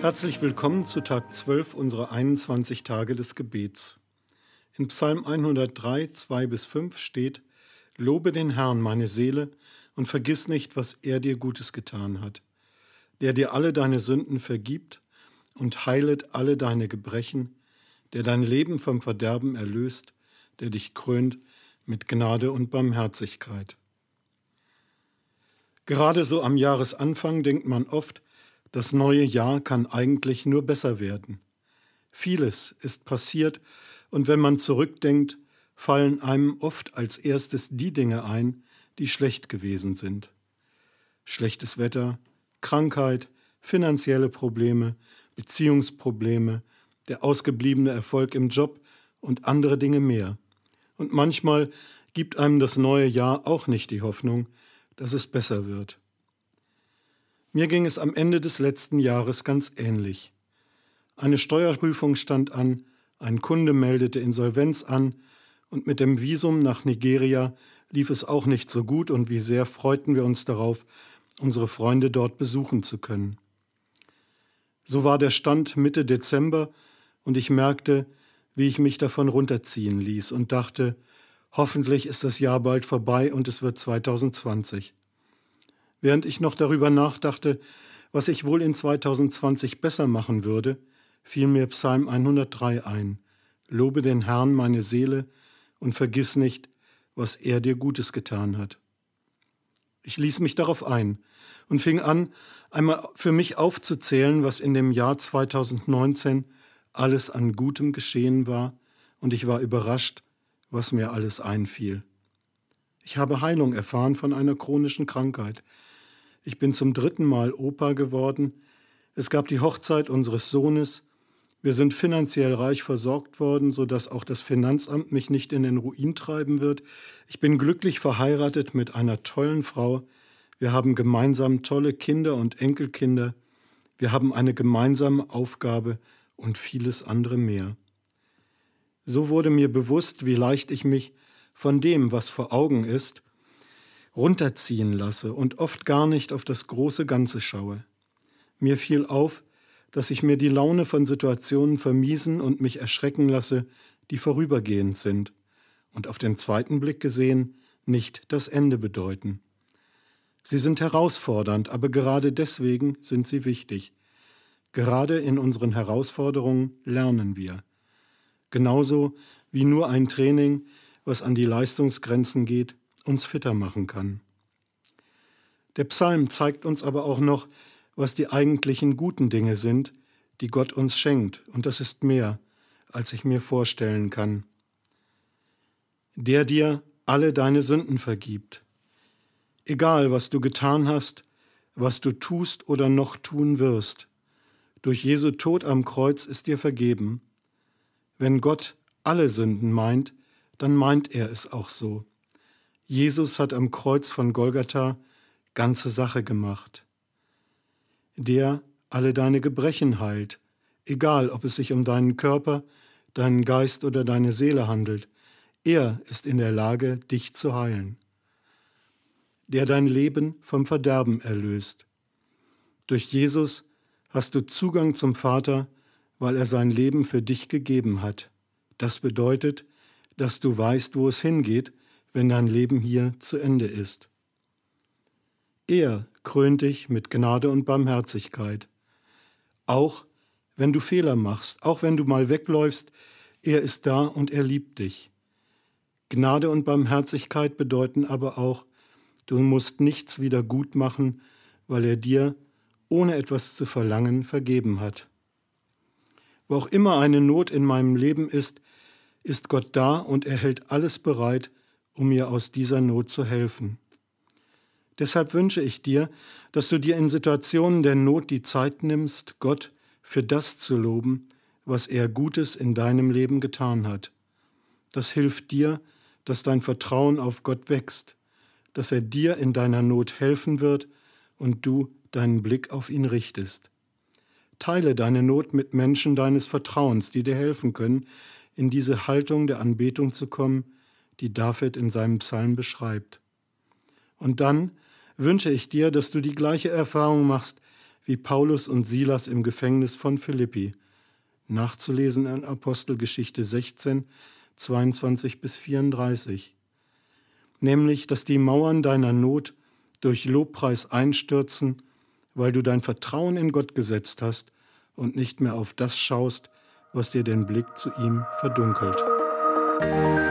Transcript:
Herzlich willkommen zu Tag 12 unserer 21 Tage des Gebets. In Psalm 103, 2 bis 5 steht: Lobe den Herrn, meine Seele, und vergiss nicht, was er dir Gutes getan hat, der dir alle deine Sünden vergibt und heilet alle deine Gebrechen, der dein Leben vom Verderben erlöst, der dich krönt mit Gnade und Barmherzigkeit. Gerade so am Jahresanfang denkt man oft, das neue Jahr kann eigentlich nur besser werden. Vieles ist passiert und wenn man zurückdenkt, fallen einem oft als erstes die Dinge ein, die schlecht gewesen sind. Schlechtes Wetter, Krankheit, finanzielle Probleme, Beziehungsprobleme, der ausgebliebene Erfolg im Job und andere Dinge mehr. Und manchmal gibt einem das neue Jahr auch nicht die Hoffnung, dass es besser wird. Mir ging es am Ende des letzten Jahres ganz ähnlich. Eine Steuerprüfung stand an, ein Kunde meldete Insolvenz an und mit dem Visum nach Nigeria lief es auch nicht so gut und wie sehr freuten wir uns darauf, unsere Freunde dort besuchen zu können. So war der Stand Mitte Dezember und ich merkte, wie ich mich davon runterziehen ließ und dachte, hoffentlich ist das Jahr bald vorbei und es wird 2020. Während ich noch darüber nachdachte, was ich wohl in 2020 besser machen würde, fiel mir Psalm 103 ein. Lobe den Herrn, meine Seele, und vergiss nicht, was er dir Gutes getan hat. Ich ließ mich darauf ein und fing an, einmal für mich aufzuzählen, was in dem Jahr 2019 alles an Gutem geschehen war, und ich war überrascht, was mir alles einfiel. Ich habe Heilung erfahren von einer chronischen Krankheit. Ich bin zum dritten Mal Opa geworden. Es gab die Hochzeit unseres Sohnes. Wir sind finanziell reich versorgt worden, sodass auch das Finanzamt mich nicht in den Ruin treiben wird. Ich bin glücklich verheiratet mit einer tollen Frau. Wir haben gemeinsam tolle Kinder und Enkelkinder. Wir haben eine gemeinsame Aufgabe und vieles andere mehr. So wurde mir bewusst, wie leicht ich mich von dem, was vor Augen ist, runterziehen lasse und oft gar nicht auf das große Ganze schaue. Mir fiel auf, dass ich mir die Laune von Situationen vermiesen und mich erschrecken lasse, die vorübergehend sind und auf den zweiten Blick gesehen nicht das Ende bedeuten. Sie sind herausfordernd, aber gerade deswegen sind sie wichtig. Gerade in unseren Herausforderungen lernen wir. Genauso wie nur ein Training, was an die Leistungsgrenzen geht, uns fitter machen kann. Der Psalm zeigt uns aber auch noch, was die eigentlichen guten Dinge sind, die Gott uns schenkt, und das ist mehr, als ich mir vorstellen kann. Der dir alle deine Sünden vergibt. Egal, was du getan hast, was du tust oder noch tun wirst, durch Jesu Tod am Kreuz ist dir vergeben. Wenn Gott alle Sünden meint, dann meint er es auch so. Jesus hat am Kreuz von Golgatha ganze Sache gemacht. Der alle deine Gebrechen heilt, egal ob es sich um deinen Körper, deinen Geist oder deine Seele handelt. Er ist in der Lage, dich zu heilen. Der dein Leben vom Verderben erlöst. Durch Jesus hast du Zugang zum Vater, weil er sein Leben für dich gegeben hat. Das bedeutet, dass du weißt, wo es hingeht wenn dein Leben hier zu Ende ist. Er krönt dich mit Gnade und Barmherzigkeit. Auch wenn du Fehler machst, auch wenn du mal wegläufst, er ist da und er liebt dich. Gnade und Barmherzigkeit bedeuten aber auch, du musst nichts wieder gut machen, weil er dir, ohne etwas zu verlangen, vergeben hat. Wo auch immer eine Not in meinem Leben ist, ist Gott da und er hält alles bereit, um mir aus dieser Not zu helfen. Deshalb wünsche ich dir, dass du dir in Situationen der Not die Zeit nimmst, Gott für das zu loben, was er Gutes in deinem Leben getan hat. Das hilft dir, dass dein Vertrauen auf Gott wächst, dass er dir in deiner Not helfen wird und du deinen Blick auf ihn richtest. Teile deine Not mit Menschen deines Vertrauens, die dir helfen können, in diese Haltung der Anbetung zu kommen, die David in seinem Psalm beschreibt. Und dann wünsche ich dir, dass du die gleiche Erfahrung machst wie Paulus und Silas im Gefängnis von Philippi, nachzulesen in Apostelgeschichte 16, 22 bis 34. Nämlich, dass die Mauern deiner Not durch Lobpreis einstürzen, weil du dein Vertrauen in Gott gesetzt hast und nicht mehr auf das schaust, was dir den Blick zu ihm verdunkelt. Musik